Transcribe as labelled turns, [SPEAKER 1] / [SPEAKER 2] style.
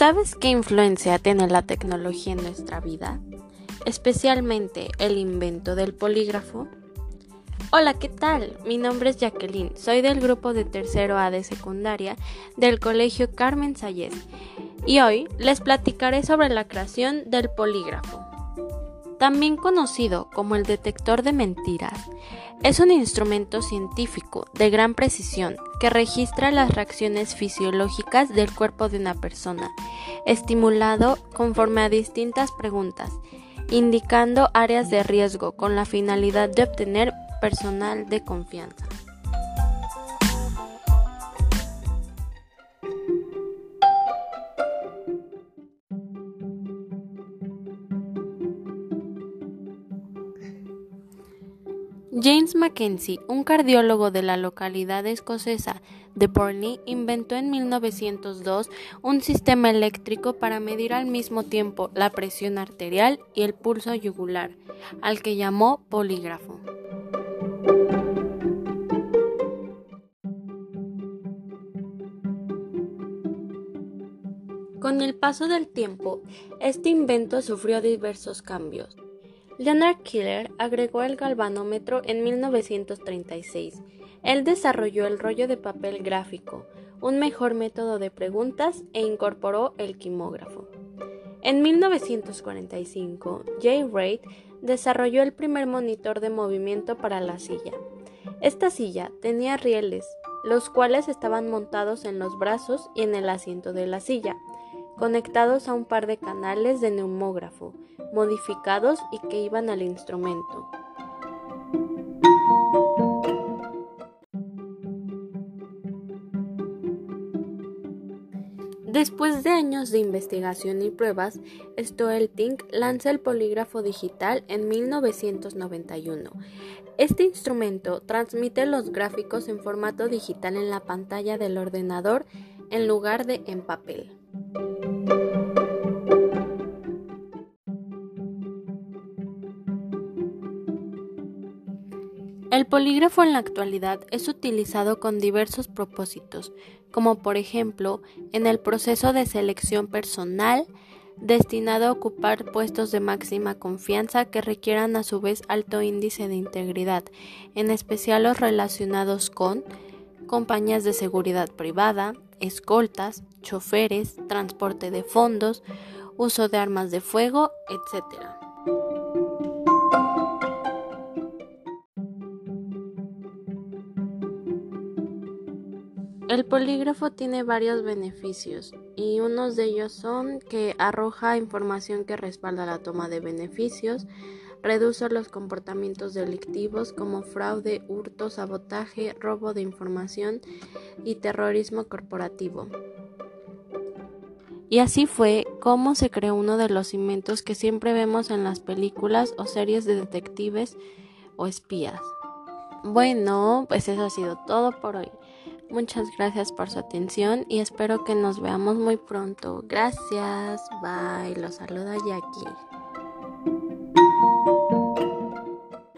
[SPEAKER 1] ¿Sabes qué influencia tiene la tecnología en nuestra vida? Especialmente el invento del polígrafo. Hola, ¿qué tal? Mi nombre es Jacqueline, soy del grupo de tercero A de secundaria del Colegio Carmen Sayes y hoy les platicaré sobre la creación del polígrafo. También conocido como el detector de mentiras, es un instrumento científico de gran precisión que registra las reacciones fisiológicas del cuerpo de una persona, estimulado conforme a distintas preguntas, indicando áreas de riesgo con la finalidad de obtener personal de confianza. James Mackenzie, un cardiólogo de la localidad escocesa de Porney, inventó en 1902 un sistema eléctrico para medir al mismo tiempo la presión arterial y el pulso yugular, al que llamó polígrafo. Con el paso del tiempo, este invento sufrió diversos cambios. Leonard Killer agregó el galvanómetro en 1936. Él desarrolló el rollo de papel gráfico, un mejor método de preguntas e incorporó el quimógrafo. En 1945, Jay Reid desarrolló el primer monitor de movimiento para la silla. Esta silla tenía rieles, los cuales estaban montados en los brazos y en el asiento de la silla conectados a un par de canales de neumógrafo modificados y que iban al instrumento. Después de años de investigación y pruebas, Stoelting lanza el polígrafo digital en 1991. Este instrumento transmite los gráficos en formato digital en la pantalla del ordenador en lugar de en papel. El polígrafo en la actualidad es utilizado con diversos propósitos, como por ejemplo en el proceso de selección personal, destinado a ocupar puestos de máxima confianza que requieran a su vez alto índice de integridad, en especial los relacionados con compañías de seguridad privada, escoltas, choferes, transporte de fondos, uso de armas de fuego, etc. El polígrafo tiene varios beneficios y unos de ellos son que arroja información que respalda la toma de beneficios, reduce los comportamientos delictivos como fraude, hurto, sabotaje, robo de información y terrorismo corporativo. Y así fue como se creó uno de los inventos que siempre vemos en las películas o series de detectives o espías. Bueno, pues eso ha sido todo por hoy. Muchas gracias por su atención y espero que nos veamos muy pronto. Gracias. Bye. Los saluda Jackie.